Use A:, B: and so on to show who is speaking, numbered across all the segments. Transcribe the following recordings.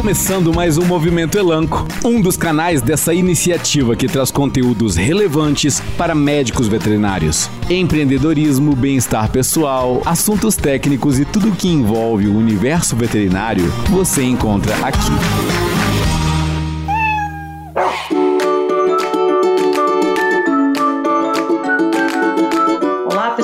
A: começando mais um Movimento Elanco, um dos canais dessa iniciativa que traz conteúdos relevantes para médicos veterinários. Empreendedorismo, bem-estar pessoal, assuntos técnicos e tudo que envolve o universo veterinário você encontra aqui.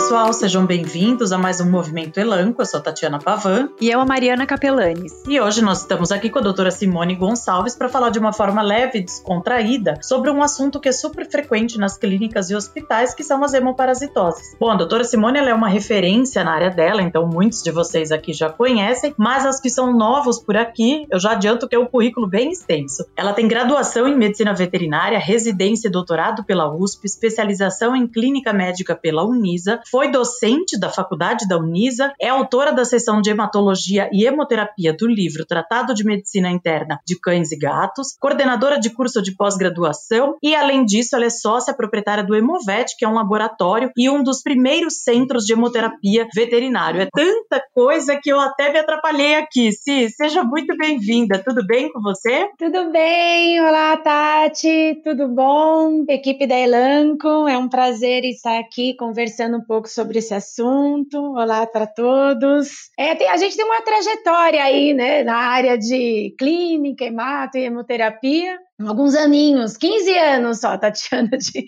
B: Pessoal, sejam bem-vindos a mais um Movimento Elanco. Eu sou a Tatiana Pavan.
C: E eu, a Mariana Capelanes.
B: E hoje nós estamos aqui com a doutora Simone Gonçalves para falar de uma forma leve e descontraída sobre um assunto que é super frequente nas clínicas e hospitais, que são as hemoparasitoses. Bom, a doutora Simone é uma referência na área dela, então muitos de vocês aqui já conhecem, mas as que são novos por aqui, eu já adianto que é um currículo bem extenso. Ela tem graduação em medicina veterinária, residência e doutorado pela USP, especialização em clínica médica pela Unisa, foi docente da faculdade da Unisa, é autora da seção de hematologia e hemoterapia do livro Tratado de Medicina Interna de Cães e Gatos, coordenadora de curso de pós-graduação e, além disso, ela é sócia proprietária do Hemovet, que é um laboratório e um dos primeiros centros de hemoterapia veterinário. É tanta coisa que eu até me atrapalhei aqui. Si, seja muito bem-vinda. Tudo bem com você?
C: Tudo bem. Olá, Tati. Tudo bom? Equipe da Elanco, é um prazer estar aqui conversando um pouco sobre esse assunto. Olá para todos. É, tem, a gente tem uma trajetória aí, né, na área de clínica, hemato e hemoterapia alguns aninhos, 15 anos só, Tatiana, de,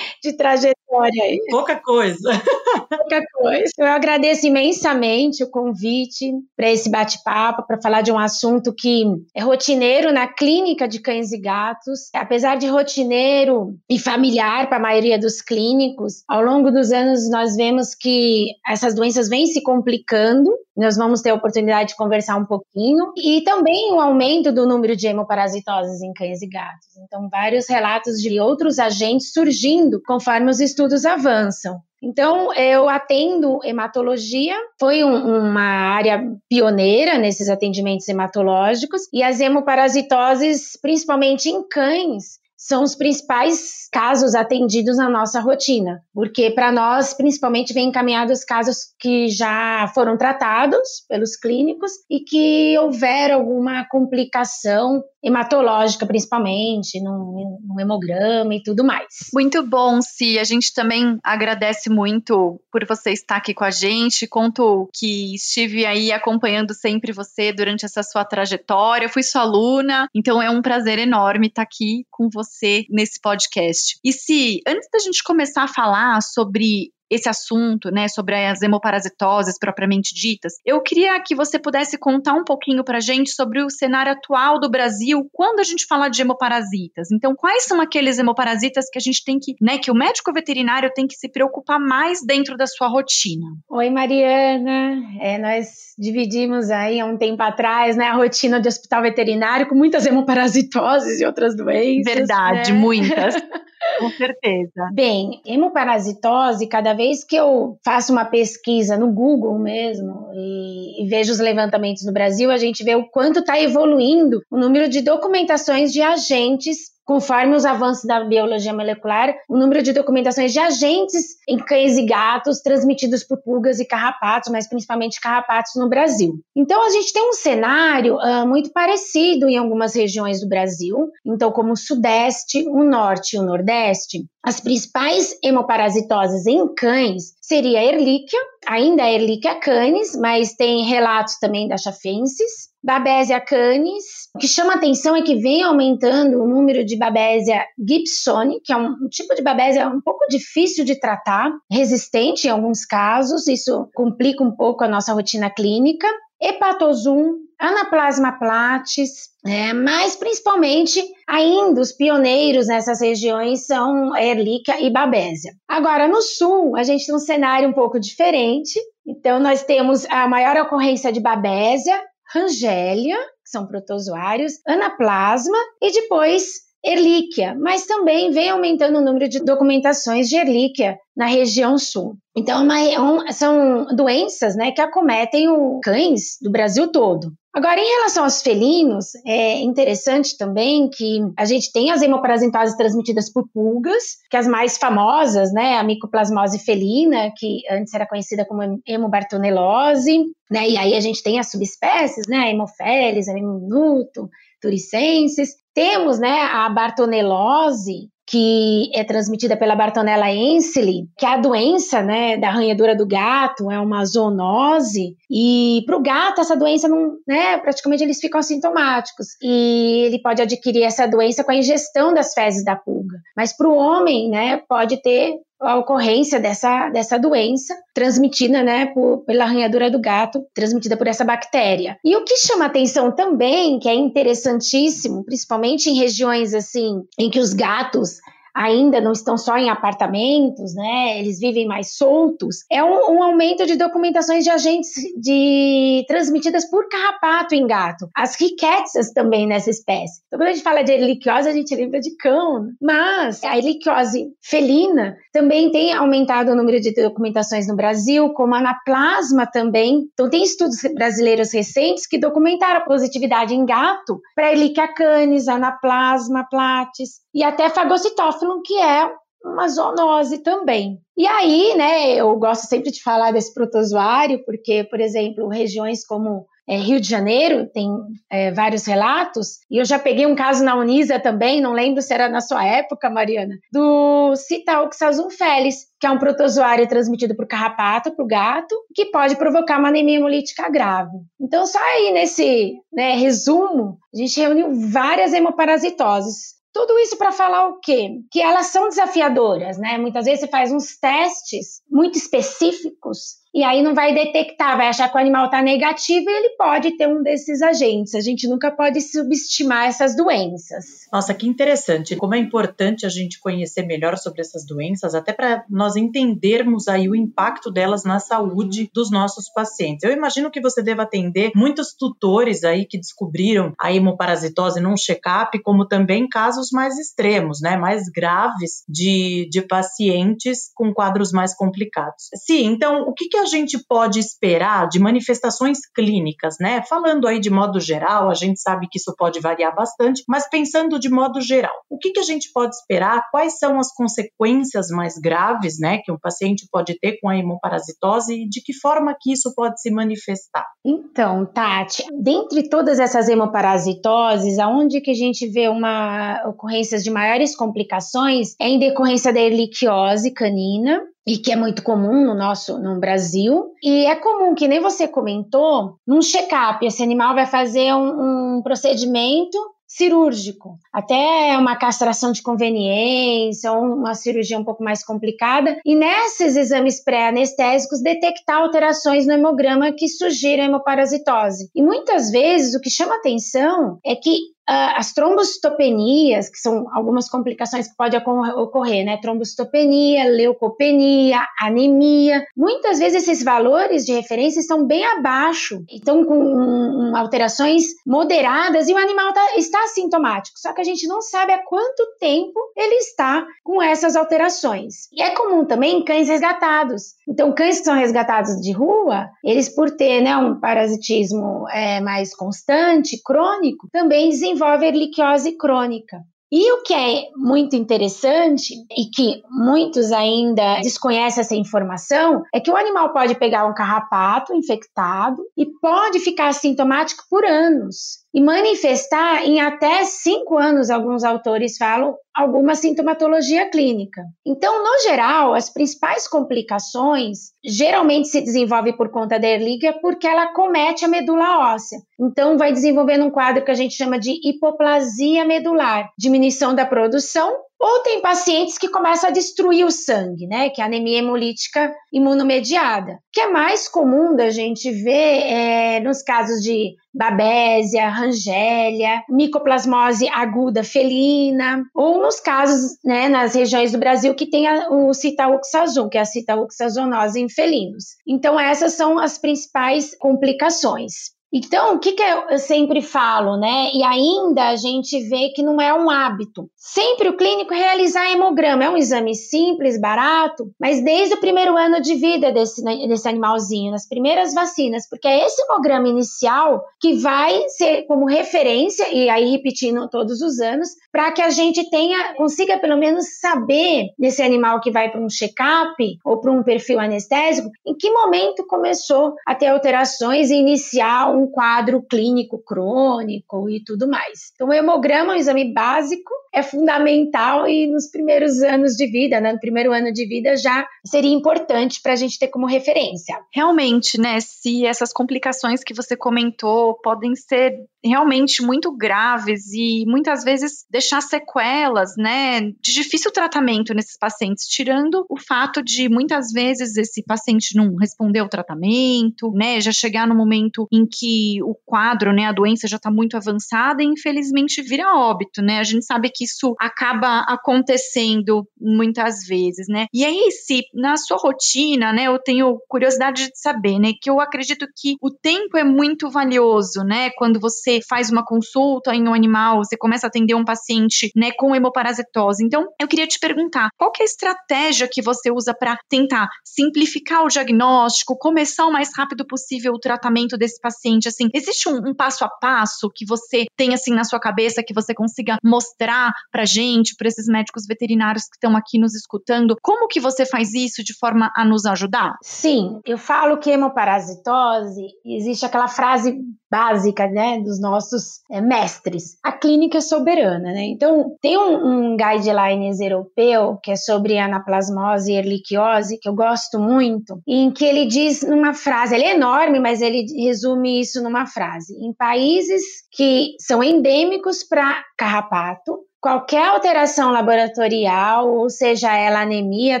C: de trajetória aí.
B: Pouca coisa.
C: Pouca coisa. Eu agradeço imensamente o convite para esse bate-papo, para falar de um assunto que é rotineiro na clínica de cães e gatos. Apesar de rotineiro e familiar para a maioria dos clínicos, ao longo dos anos nós vemos que essas doenças vêm se complicando nós vamos ter a oportunidade de conversar um pouquinho. E também o aumento do número de hemoparasitoses em cães e gatos. Então, vários relatos de outros agentes surgindo conforme os estudos avançam. Então, eu atendo hematologia, foi um, uma área pioneira nesses atendimentos hematológicos, e as hemoparasitoses, principalmente em cães, são os principais casos atendidos na nossa rotina, porque para nós, principalmente, vem encaminhados casos que já foram tratados pelos clínicos e que houver alguma complicação hematológica, principalmente, no, no hemograma e tudo mais.
D: Muito bom, Si. A gente também agradece muito por você estar aqui com a gente. Conto que estive aí acompanhando sempre você durante essa sua trajetória. fui sua aluna, então é um prazer enorme estar aqui com você nesse podcast. E se, antes da gente começar a falar sobre esse assunto, né, sobre as hemoparasitoses propriamente ditas, eu queria que você pudesse contar um pouquinho para a gente sobre o cenário atual do Brasil quando a gente fala de hemoparasitas. Então, quais são aqueles hemoparasitas que a gente tem que, né, que o médico veterinário tem que se preocupar mais dentro da sua rotina?
C: Oi, Mariana. É, nós dividimos aí há um tempo atrás, né, a rotina de hospital veterinário com muitas hemoparasitoses e outras doenças.
D: Verdade, né? muitas. Com certeza.
C: Bem, hemoparasitose, cada vez que eu faço uma pesquisa no Google mesmo e, e vejo os levantamentos no Brasil, a gente vê o quanto está evoluindo o número de documentações de agentes Conforme os avanços da biologia molecular, o número de documentações de agentes em cães e gatos transmitidos por pulgas e carrapatos, mas principalmente carrapatos no Brasil. Então, a gente tem um cenário uh, muito parecido em algumas regiões do Brasil. Então, como o Sudeste, o Norte e o Nordeste, as principais hemoparasitoses em cães seria a Ehrlichia, ainda a Ehrlichia canis, mas tem relatos também da Chafensis, Babesia canis. O que chama atenção é que vem aumentando o número de Babesia gibsoni, que é um, um tipo de Babesia um pouco difícil de tratar, resistente em alguns casos, isso complica um pouco a nossa rotina clínica. Hepatosum, Anaplasma platis, é, mas principalmente ainda os pioneiros nessas regiões são Ehrlichia e Babesia. Agora, no sul, a gente tem um cenário um pouco diferente. Então, nós temos a maior ocorrência de Babesia, Rangélia, que são protozoários, Anaplasma e depois Erlíquia, mas também vem aumentando o número de documentações de Erlíquia na região sul. Então, é uma, é são doenças né, que acometem os cães do Brasil todo. Agora, em relação aos felinos, é interessante também que a gente tem as hemoparasitoses transmitidas por pulgas, que as mais famosas, né, a micoplasmose felina, que antes era conhecida como hemobartonelose, né, e aí a gente tem as subespécies, né, a hemofelis, a hemonuto, turicensis. Temos, né, a bartonelose, que é transmitida pela Bartonella ensili, que é a doença, né, da arranhadura do gato, é uma zoonose, e para o gato essa doença não, né, praticamente eles ficam assintomáticos, e ele pode adquirir essa doença com a ingestão das fezes da pulga. Mas para o homem, né, pode ter a ocorrência dessa, dessa doença transmitida, né, por, pela arranhadura do gato, transmitida por essa bactéria. E o que chama atenção também, que é interessantíssimo, principalmente em regiões assim, em que os gatos ainda não estão só em apartamentos, né? Eles vivem mais soltos. É um, um, aumento de documentações de agentes de transmitidas por carrapato em gato. As riquezas também nessa espécie. Então, quando a gente fala de erliquiose, a gente lembra de cão, mas a erliquiose felina também tem aumentado o número de documentações no Brasil, como anaplasma também. Então, tem estudos brasileiros recentes que documentaram a positividade em gato para Ehrlichia canis, anaplasma, platis e até fagocitófilo, que é uma zoonose também. E aí, né, eu gosto sempre de falar desse protozoário, porque, por exemplo, regiões como é, Rio de Janeiro tem é, vários relatos, e eu já peguei um caso na Unisa também, não lembro se era na sua época, Mariana, do Citaoxazum felis, que é um protozoário transmitido por carrapato, para o gato, que pode provocar uma anemia hemolítica grave. Então, só aí nesse né, resumo, a gente reuniu várias hemoparasitoses tudo isso para falar o quê? Que elas são desafiadoras, né? Muitas vezes você faz uns testes muito específicos e aí não vai detectar, vai achar que o animal está negativo e ele pode ter um desses agentes. A gente nunca pode subestimar essas doenças.
B: Nossa, que interessante. Como é importante a gente conhecer melhor sobre essas doenças, até para nós entendermos aí o impacto delas na saúde dos nossos pacientes. Eu imagino que você deva atender muitos tutores aí que descobriram a hemoparasitose num check-up, como também casos mais extremos, né, mais graves de, de pacientes com quadros mais complicados. Sim, então o que, que a gente pode esperar de manifestações clínicas, né? Falando aí de modo geral, a gente sabe que isso pode variar bastante, mas pensando de modo geral, o que, que a gente pode esperar? Quais são as consequências mais graves, né, que um paciente pode ter com a hemoparasitose e de que forma que isso pode se manifestar?
C: Então, Tati, dentre todas essas hemoparasitoses, aonde que a gente vê uma ocorrência de maiores complicações é em decorrência da erliquiose canina, e que é muito comum no nosso no Brasil. E é comum que nem você comentou, num check-up, esse animal vai fazer um, um procedimento cirúrgico, até uma castração de conveniência ou uma cirurgia um pouco mais complicada, e nesses exames pré-anestésicos detectar alterações no hemograma que sugiram hemoparasitose. E muitas vezes o que chama atenção é que as trombocitopenias, que são algumas complicações que podem ocorrer, né? Trombocitopenia, leucopenia, anemia. Muitas vezes esses valores de referência estão bem abaixo, então com um, alterações moderadas e o animal tá, está assintomático. Só que a gente não sabe há quanto tempo ele está com essas alterações. E é comum também cães resgatados. Então, cães que são resgatados de rua, eles por ter né, um parasitismo é, mais constante, crônico, também desenvolvem desenvolve erliquiose crônica. E o que é muito interessante e que muitos ainda desconhecem essa informação é que o animal pode pegar um carrapato infectado e pode ficar assintomático por anos e manifestar em até cinco anos, alguns autores falam, alguma sintomatologia clínica. Então, no geral, as principais complicações geralmente se desenvolvem por conta da erlíquia porque ela comete a medula óssea. Então, vai desenvolvendo um quadro que a gente chama de hipoplasia medular, diminuição da produção ou tem pacientes que começam a destruir o sangue, né? Que é anemia hemolítica imunomediada, que é mais comum da gente ver é, nos casos de babésia, rangélia, micoplasmose aguda felina, ou nos casos, né, nas regiões do Brasil que tem a, o citaoxazon, que é a citaoxazonose em felinos. Então essas são as principais complicações. Então, o que, que eu sempre falo, né? E ainda a gente vê que não é um hábito. Sempre o clínico realizar hemograma. É um exame simples, barato, mas desde o primeiro ano de vida desse, desse animalzinho, nas primeiras vacinas, porque é esse hemograma inicial que vai ser como referência, e aí repetindo todos os anos, para que a gente tenha, consiga pelo menos saber desse animal que vai para um check-up ou para um perfil anestésico, em que momento começou a ter alterações e iniciar um quadro clínico crônico e tudo mais. Então, o hemograma é um exame básico é fundamental e nos primeiros anos de vida, né, no primeiro ano de vida já seria importante para a gente ter como referência.
D: Realmente, né, se essas complicações que você comentou podem ser realmente muito graves e muitas vezes deixar sequelas, né, de difícil tratamento nesses pacientes, tirando o fato de muitas vezes esse paciente não responder ao tratamento, né, já chegar no momento em que o quadro, né, a doença já está muito avançada e infelizmente vira óbito, né, a gente sabe que isso acaba acontecendo muitas vezes, né, e aí se na sua rotina, né, eu tenho curiosidade de saber, né, que eu acredito que o tempo é muito valioso, né, quando você faz uma consulta em um animal, você começa a atender um paciente, né, com hemoparasitose. Então, eu queria te perguntar, qual é a estratégia que você usa para tentar simplificar o diagnóstico, começar o mais rápido possível o tratamento desse paciente? Assim, existe um, um passo a passo que você tem assim na sua cabeça que você consiga mostrar para gente, para esses médicos veterinários que estão aqui nos escutando, como que você faz isso de forma a nos ajudar?
C: Sim, eu falo que hemoparasitose existe aquela frase básica, né, dos nossos é, mestres. A clínica é soberana, né? Então, tem um, um guidelines europeu que é sobre anaplasmose e erliquiose, que eu gosto muito, em que ele diz numa frase, ele é enorme, mas ele resume isso numa frase. Em países que são endêmicos para carrapato, qualquer alteração laboratorial, ou seja ela anemia,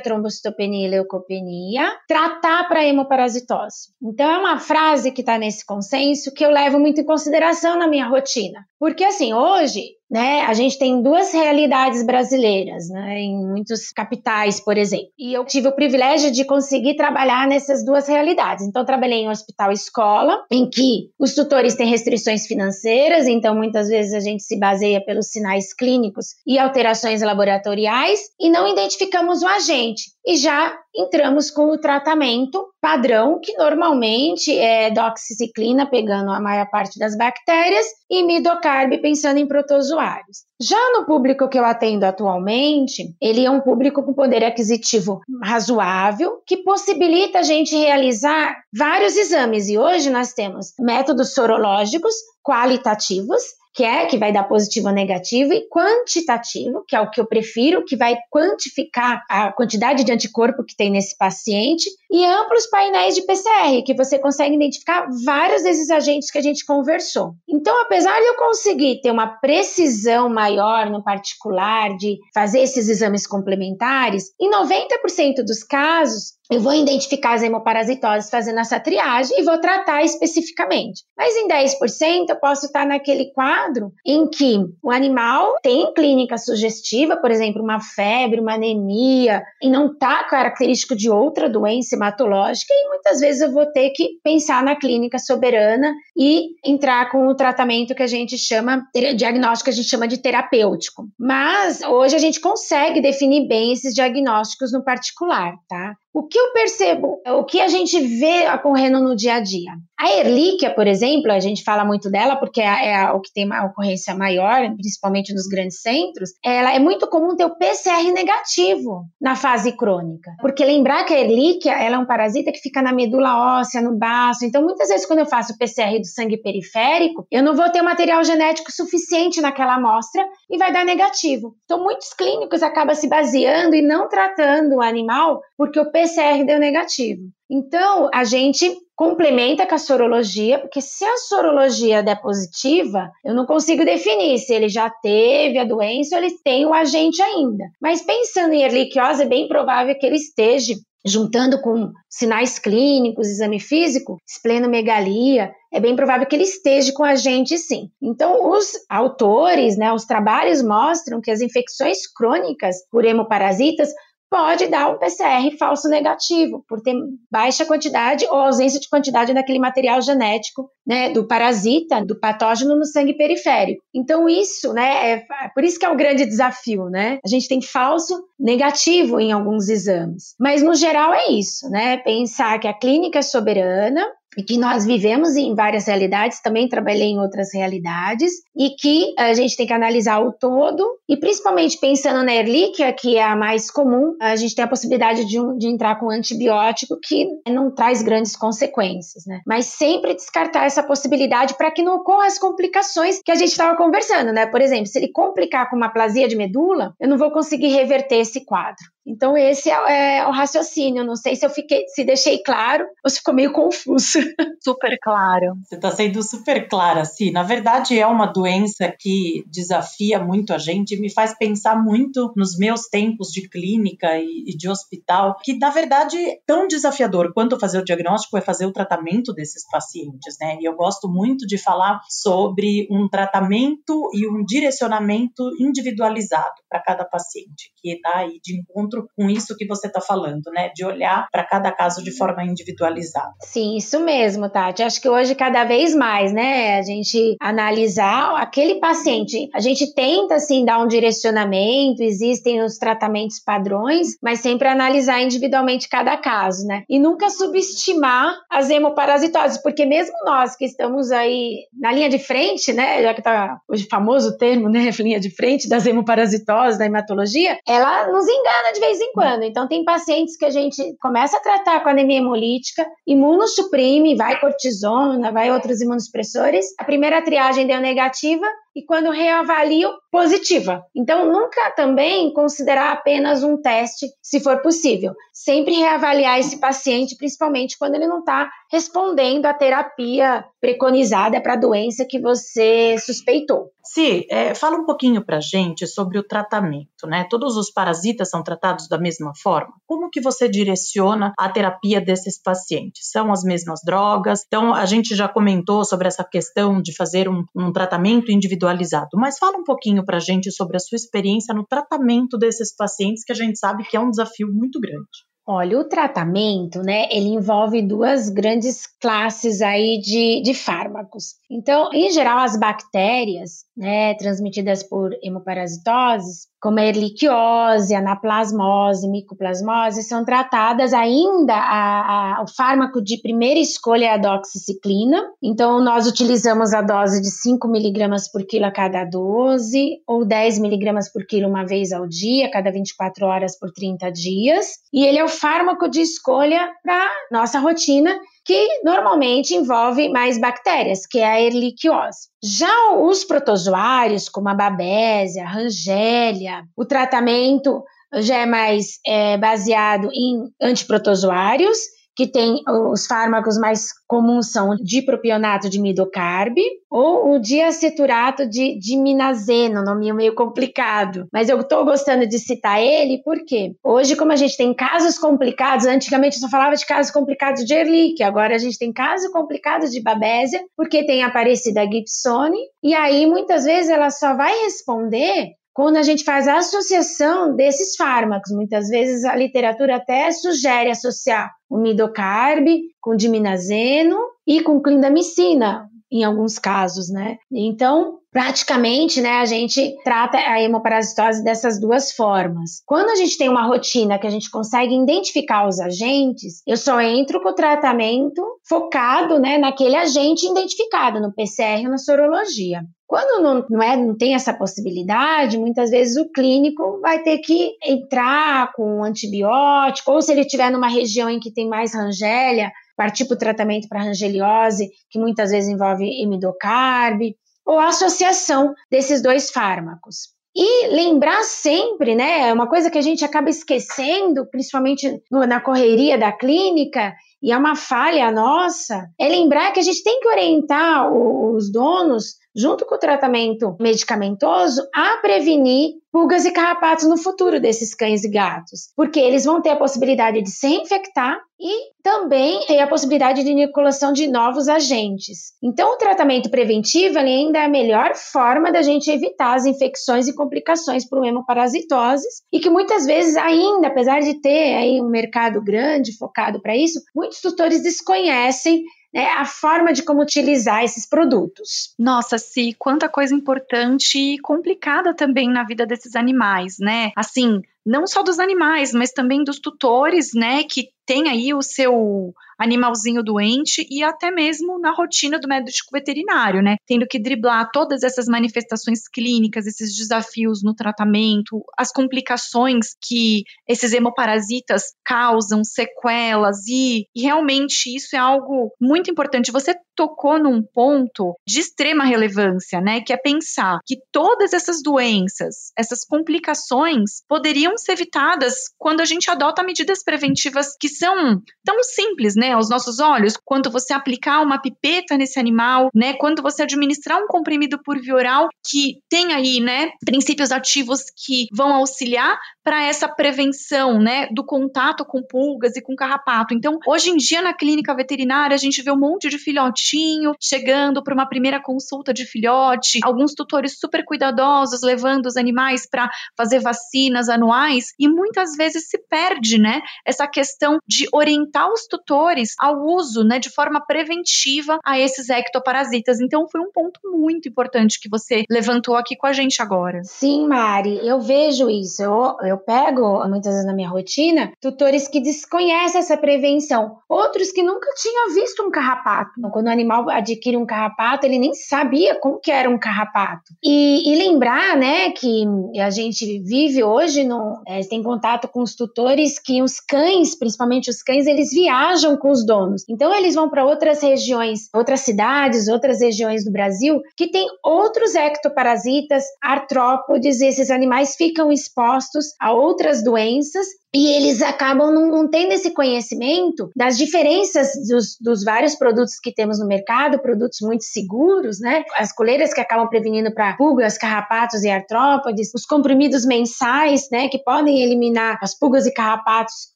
C: trombocitopenia e leucopenia, tratar para hemoparasitose. Então é uma frase que está nesse consenso que eu levo muito em consideração na minha rotina. Porque assim, hoje né? A gente tem duas realidades brasileiras, né? Em muitos capitais, por exemplo. E eu tive o privilégio de conseguir trabalhar nessas duas realidades. Então, trabalhei em um hospital escola, em que os tutores têm restrições financeiras, então muitas vezes a gente se baseia pelos sinais clínicos e alterações laboratoriais e não identificamos o agente. E já entramos com o tratamento padrão, que normalmente é doxiciclina, pegando a maior parte das bactérias, e midocarb, pensando em protozoários. Já no público que eu atendo atualmente, ele é um público com poder aquisitivo razoável, que possibilita a gente realizar vários exames. E hoje nós temos métodos sorológicos qualitativos que é que vai dar positivo ou negativo, e quantitativo, que é o que eu prefiro, que vai quantificar a quantidade de anticorpo que tem nesse paciente, e amplos painéis de PCR, que você consegue identificar vários desses agentes que a gente conversou. Então, apesar de eu conseguir ter uma precisão maior no particular de fazer esses exames complementares, em 90% dos casos, eu vou identificar as hemoparasitoses fazendo essa triagem e vou tratar especificamente. Mas em 10% eu posso estar naquele quadro em que o animal tem clínica sugestiva, por exemplo, uma febre, uma anemia, e não está característico de outra doença hematológica, e muitas vezes eu vou ter que pensar na clínica soberana e entrar com o tratamento que a gente chama, diagnóstico que a gente chama de terapêutico. Mas hoje a gente consegue definir bem esses diagnósticos no particular, tá? O que eu percebo, o que a gente vê ocorrendo no dia a dia? A Erlíquia, por exemplo, a gente fala muito dela porque é, é o que tem uma ocorrência maior, principalmente nos grandes centros. Ela é muito comum ter o PCR negativo na fase crônica, porque lembrar que a Erlíquia ela é um parasita que fica na medula óssea, no baço. Então, muitas vezes quando eu faço o PCR do sangue periférico, eu não vou ter material genético suficiente naquela amostra e vai dar negativo. Então, muitos clínicos acabam se baseando e não tratando o animal porque o PCR deu negativo. Então, a gente complementa com a sorologia, porque se a sorologia der positiva, eu não consigo definir se ele já teve a doença ou ele tem o agente ainda. Mas pensando em erliquiose, é bem provável que ele esteja juntando com sinais clínicos, exame físico, esplenomegalia, é bem provável que ele esteja com a gente sim. Então, os autores, né, os trabalhos mostram que as infecções crônicas por hemoparasitas pode dar um PCR falso negativo, por ter baixa quantidade ou ausência de quantidade daquele material genético, né, do parasita, do patógeno no sangue periférico. Então isso, né, é por isso que é o grande desafio, né? A gente tem falso negativo em alguns exames. Mas no geral é isso, né? Pensar que a clínica é soberana, e que nós vivemos em várias realidades, também trabalhei em outras realidades, e que a gente tem que analisar o todo, e principalmente pensando na Erlíquia, que é a mais comum, a gente tem a possibilidade de, um, de entrar com um antibiótico que não traz grandes consequências, né? Mas sempre descartar essa possibilidade para que não ocorram as complicações que a gente estava conversando, né? Por exemplo, se ele complicar com uma plasia de medula, eu não vou conseguir reverter esse quadro. Então esse é, é o raciocínio. Não sei se eu fiquei, se deixei claro ou se ficou meio confuso.
D: Super claro.
B: Você está sendo super clara, sim. Na verdade, é uma doença que desafia muito a gente e me faz pensar muito nos meus tempos de clínica e, e de hospital, que na verdade tão desafiador quanto fazer o diagnóstico é fazer o tratamento desses pacientes, né? E eu gosto muito de falar sobre um tratamento e um direcionamento individualizado para cada paciente, que está aí de encontro com isso que você está falando, né? De olhar para cada caso de forma individualizada.
C: Sim, isso mesmo Tati. Acho que hoje, cada vez mais, né, a gente analisar aquele paciente. A gente tenta, assim, dar um direcionamento, existem os tratamentos padrões, mas sempre analisar individualmente cada caso, né? E nunca subestimar as hemoparasitoses, porque mesmo nós que estamos aí na linha de frente, né, já que tá hoje famoso termo, né, linha de frente das hemoparasitoses, da hematologia, ela nos engana de vez em quando. Então, tem pacientes que a gente começa a tratar com anemia hemolítica, imunossuprime, vai cortisona, vai outros imunossupressores. A primeira triagem deu negativa e quando reavalio, positiva. Então, nunca também considerar apenas um teste, se for possível. Sempre reavaliar esse paciente, principalmente quando ele não está respondendo à terapia preconizada para a doença que você suspeitou.
B: Si, é, fala um pouquinho para gente sobre o tratamento, né? Todos os parasitas são tratados da mesma forma? Como que você direciona a terapia desses pacientes? São as mesmas drogas? Então, a gente já comentou sobre essa questão de fazer um, um tratamento individualizado, mas fala um pouquinho para gente sobre a sua experiência no tratamento desses pacientes, que a gente sabe que é um desafio muito grande.
C: Olha, o tratamento, né, ele envolve duas grandes classes aí de, de fármacos. Então, em geral, as bactérias, né, transmitidas por hemoparasitoses, como a erliquiose, anaplasmose, micoplasmose, são tratadas ainda, a, a, o fármaco de primeira escolha é a doxiciclina, então nós utilizamos a dose de 5 miligramas por quilo a cada 12, ou 10 miligramas por quilo uma vez ao dia, cada 24 horas por 30 dias, e ele é o fármaco de escolha para nossa rotina, que normalmente envolve mais bactérias, que é a erliquiose. Já os protozoários, como a babésia, a rangélia, o tratamento já é mais é, baseado em antiprotozoários que tem os fármacos mais comuns são o dipropionato de midocarb ou o diaceturato de diminazeno, nome meio complicado, mas eu estou gostando de citar ele porque hoje como a gente tem casos complicados, antigamente só falava de casos complicados de Ehrlich, agora a gente tem casos complicados de Babésia, porque tem aparecido a Gibsoni, e aí muitas vezes ela só vai responder quando a gente faz a associação desses fármacos. Muitas vezes a literatura até sugere associar o midocarb com diminazeno e com clindamicina, em alguns casos, né? Então, praticamente, né, a gente trata a hemoparasitose dessas duas formas. Quando a gente tem uma rotina que a gente consegue identificar os agentes, eu só entro com o tratamento focado, né, naquele agente identificado no PCR ou na sorologia. Quando não, não, é, não tem essa possibilidade, muitas vezes o clínico vai ter que entrar com um antibiótico, ou se ele estiver numa região em que tem mais rangélia, partir para o tratamento para rangeliose, que muitas vezes envolve imidocarb, ou a associação desses dois fármacos. E lembrar sempre, né, uma coisa que a gente acaba esquecendo, principalmente na correria da clínica, e é uma falha nossa, é lembrar que a gente tem que orientar os donos junto com o tratamento medicamentoso, a prevenir pulgas e carrapatos no futuro desses cães e gatos, porque eles vão ter a possibilidade de se infectar e também ter a possibilidade de inoculação de novos agentes. Então, o tratamento preventivo ainda é a melhor forma da gente evitar as infecções e complicações por hemoparasitoses e que muitas vezes ainda, apesar de ter aí um mercado grande focado para isso, muitos tutores desconhecem né, a forma de como utilizar esses produtos.
D: Nossa, Si, quanta coisa importante e complicada também na vida desses animais, né? Assim, não só dos animais, mas também dos tutores, né, que tem aí o seu animalzinho doente e até mesmo na rotina do médico veterinário, né? Tendo que driblar todas essas manifestações clínicas, esses desafios no tratamento, as complicações que esses hemoparasitas causam, sequelas e, e realmente isso é algo muito importante. Você tocou num ponto de extrema relevância, né? Que é pensar que todas essas doenças, essas complicações poderiam ser evitadas quando a gente adota medidas preventivas que são tão simples, né, aos nossos olhos, quanto você aplicar uma pipeta nesse animal, né, quando você administrar um comprimido por via oral que tem aí, né, princípios ativos que vão auxiliar para essa prevenção, né, do contato com pulgas e com carrapato. Então, hoje em dia na clínica veterinária a gente vê um monte de filhotinho chegando para uma primeira consulta de filhote, alguns tutores super cuidadosos levando os animais para fazer vacinas anuais e muitas vezes se perde, né, essa questão de orientar os tutores ao uso, né, de forma preventiva a esses ectoparasitas. Então, foi um ponto muito importante que você levantou aqui com a gente agora.
C: Sim, Mari, eu vejo isso. Eu, eu pego muitas vezes na minha rotina tutores que desconhecem essa prevenção, outros que nunca tinham visto um carrapato. Então, quando o animal adquire um carrapato, ele nem sabia como que era um carrapato. E, e lembrar, né, que a gente vive hoje, no, é, tem contato com os tutores que os cães, principalmente os cães, eles viajam com os donos. Então eles vão para outras regiões, outras cidades, outras regiões do Brasil que tem outros ectoparasitas, artrópodes, esses animais ficam expostos a outras doenças e eles acabam não, tendo esse conhecimento das diferenças dos, dos, vários produtos que temos no mercado, produtos muito seguros, né? As coleiras que acabam prevenindo para pulgas, carrapatos e artrópodes, os comprimidos mensais, né, que podem eliminar as pulgas e carrapatos,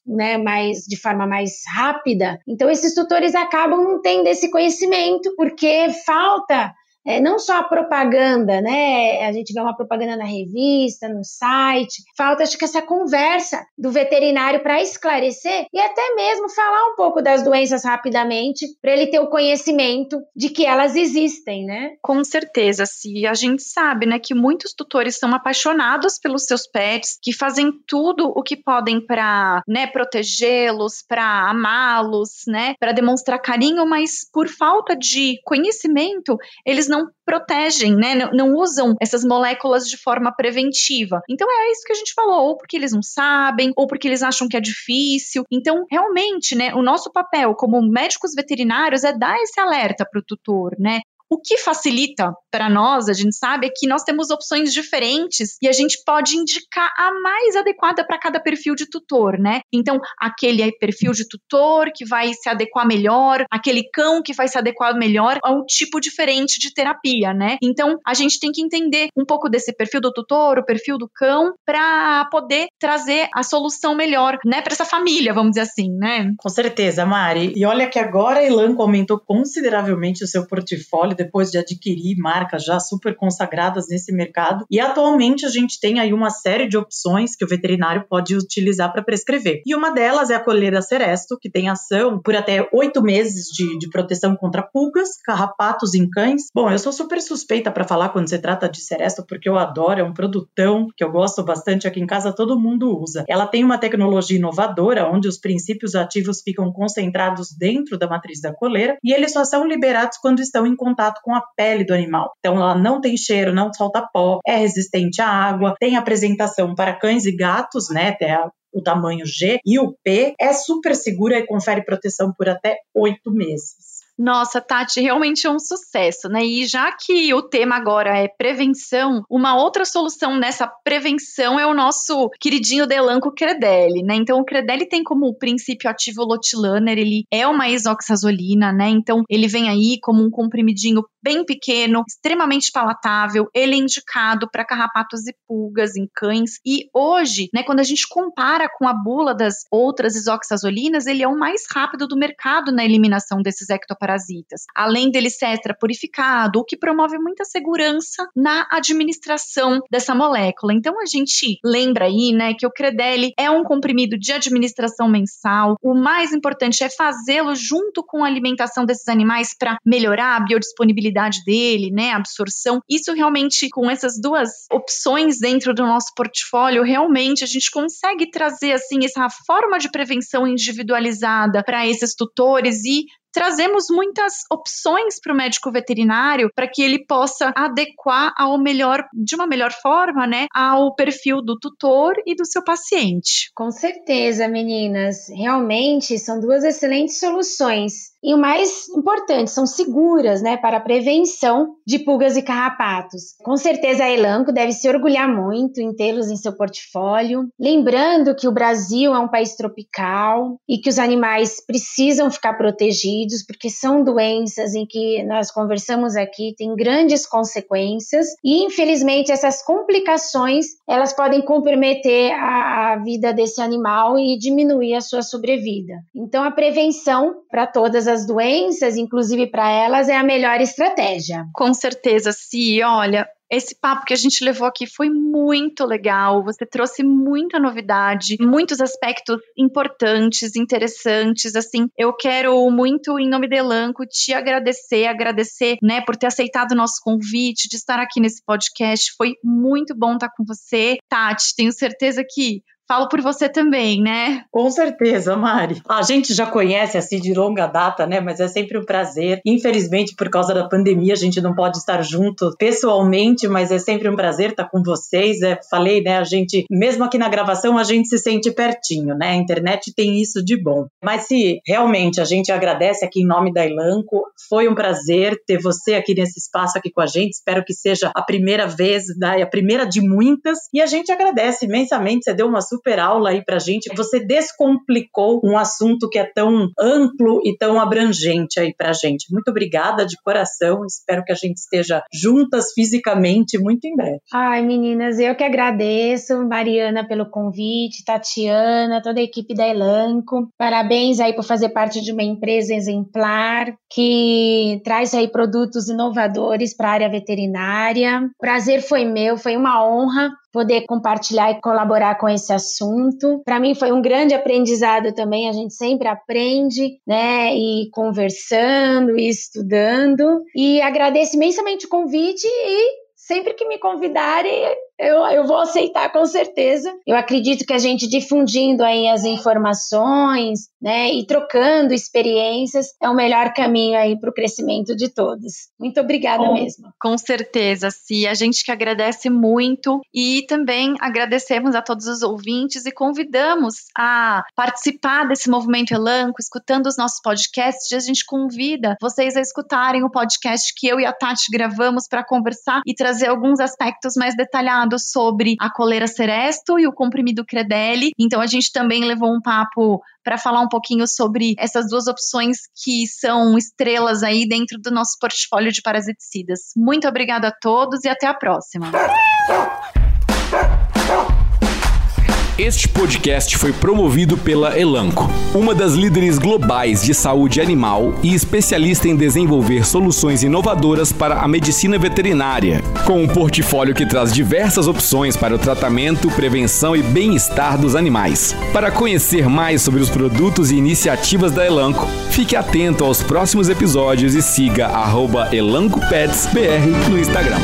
C: né, mais de forma mais rápida. Então esses tutores acabam não tendo esse conhecimento porque falta é, não só a propaganda, né? A gente vê uma propaganda na revista, no site. Falta, acho que, essa conversa do veterinário para esclarecer e até mesmo falar um pouco das doenças rapidamente, para ele ter o conhecimento de que elas existem, né?
D: Com certeza, se a gente sabe, né, que muitos tutores são apaixonados pelos seus pets, que fazem tudo o que podem para, né, protegê-los, para amá-los, né, para demonstrar carinho, mas por falta de conhecimento, eles não protegem, né? Não, não, usam essas moléculas de forma preventiva. Então é isso que a gente falou, ou porque eles não sabem, ou porque eles acham que é difícil. Então, realmente, né, o nosso papel como médicos veterinários é dar esse alerta para o tutor, né? O que facilita para nós, a gente sabe, é que nós temos opções diferentes e a gente pode indicar a mais adequada para cada perfil de tutor, né? Então, aquele é perfil de tutor que vai se adequar melhor, aquele cão que vai se adequar melhor a um tipo diferente de terapia, né? Então, a gente tem que entender um pouco desse perfil do tutor, o perfil do cão, para poder trazer a solução melhor, né, para essa família, vamos dizer assim, né?
B: Com certeza, Mari. E olha que agora a Elanco aumentou consideravelmente o seu portfólio depois de adquirir marcas já super consagradas nesse mercado. E atualmente a gente tem aí uma série de opções que o veterinário pode utilizar para prescrever. E uma delas é a coleira Seresto, que tem ação por até oito meses de, de proteção contra pulgas, carrapatos em cães. Bom, eu sou super suspeita para falar quando se trata de Seresto, porque eu adoro, é um produtão que eu gosto bastante aqui em casa, todo mundo usa. Ela tem uma tecnologia inovadora, onde os princípios ativos ficam concentrados dentro da matriz da coleira e eles só são liberados quando estão em contato contato com a pele do animal. Então, ela não tem cheiro, não solta pó, é resistente à água, tem apresentação para cães e gatos, né? Até o tamanho G e o P, é super segura e confere proteção por até oito meses.
D: Nossa, Tati, realmente é um sucesso, né? E já que o tema agora é prevenção, uma outra solução nessa prevenção é o nosso queridinho Delanco Credelli, né? Então, o Credelli tem como princípio ativo o lotilaner, ele é uma isoxazolina, né? Então, ele vem aí como um comprimidinho bem pequeno, extremamente palatável. Ele é indicado para carrapatos e pulgas em cães. E hoje, né, quando a gente compara com a bula das outras isoxazolinas, ele é o mais rápido do mercado na eliminação desses ectoparasitas. Além dele ser extra purificado, o que promove muita segurança na administração dessa molécula. Então a gente lembra aí, né, que o Credelli é um comprimido de administração mensal. O mais importante é fazê-lo junto com a alimentação desses animais para melhorar a biodisponibilidade dele, né, absorção. Isso realmente com essas duas opções dentro do nosso portfólio, realmente a gente consegue trazer assim essa forma de prevenção individualizada para esses tutores e trazemos muitas opções para o médico veterinário para que ele possa adequar ao melhor, de uma melhor forma, né, ao perfil do tutor e do seu paciente.
C: Com certeza, meninas. Realmente são duas excelentes soluções. E o mais importante, são seguras, né, para a prevenção de pulgas e carrapatos. Com certeza a Elanco deve se orgulhar muito em tê-los em seu portfólio. Lembrando que o Brasil é um país tropical e que os animais precisam ficar protegidos, porque são doenças em que nós conversamos aqui, tem grandes consequências e infelizmente essas complicações, elas podem comprometer a, a vida desse animal e diminuir a sua sobrevida. Então a prevenção para todas as doenças, inclusive para elas, é a melhor estratégia.
D: Com certeza, sim. Olha, esse papo que a gente levou aqui foi muito legal. Você trouxe muita novidade, muitos aspectos importantes, interessantes. Assim, eu quero muito, em nome de Elanco, te agradecer, agradecer, né, por ter aceitado o nosso convite, de estar aqui nesse podcast. Foi muito bom estar com você. Tati, tenho certeza que Falo por você também, né?
B: Com certeza, Mari. A gente já conhece assim de longa data, né? Mas é sempre um prazer. Infelizmente, por causa da pandemia, a gente não pode estar junto pessoalmente, mas é sempre um prazer estar com vocês. É, falei, né? A gente, mesmo aqui na gravação, a gente se sente pertinho, né? A internet tem isso de bom. Mas se realmente a gente agradece aqui em nome da Elanco, foi um prazer ter você aqui nesse espaço aqui com a gente. Espero que seja a primeira vez, né? a primeira de muitas. E a gente agradece imensamente. Você deu uma super super aula aí pra gente. Você descomplicou um assunto que é tão amplo e tão abrangente aí pra gente. Muito obrigada de coração. Espero que a gente esteja juntas fisicamente muito em breve.
C: Ai, meninas, eu que agradeço, Mariana, pelo convite, Tatiana, toda a equipe da Elanco. Parabéns aí por fazer parte de uma empresa exemplar que traz aí produtos inovadores para a área veterinária. Prazer foi meu, foi uma honra poder compartilhar e colaborar com esse assunto. Para mim foi um grande aprendizado também, a gente sempre aprende, né, e conversando e estudando. E agradeço imensamente o convite e sempre que me convidarem, eu, eu vou aceitar com certeza. Eu acredito que a gente difundindo aí as informações, né, e trocando experiências é o melhor caminho aí para o crescimento de todos. Muito obrigada
D: com,
C: mesmo.
D: Com certeza, Sim. A gente que agradece muito e também agradecemos a todos os ouvintes e convidamos a participar desse movimento Elanco, escutando os nossos podcasts. A gente convida vocês a escutarem o podcast que eu e a Tati gravamos para conversar e trazer alguns aspectos mais detalhados sobre a coleira Seresto e o comprimido Credelli. Então a gente também levou um papo para falar um pouquinho sobre essas duas opções que são estrelas aí dentro do nosso portfólio de parasiticidas. Muito obrigada a todos e até a próxima.
A: Este podcast foi promovido pela Elanco, uma das líderes globais de saúde animal e especialista em desenvolver soluções inovadoras para a medicina veterinária, com um portfólio que traz diversas opções para o tratamento, prevenção e bem-estar dos animais. Para conhecer mais sobre os produtos e iniciativas da Elanco, fique atento aos próximos episódios e siga @elancopetsbr no Instagram.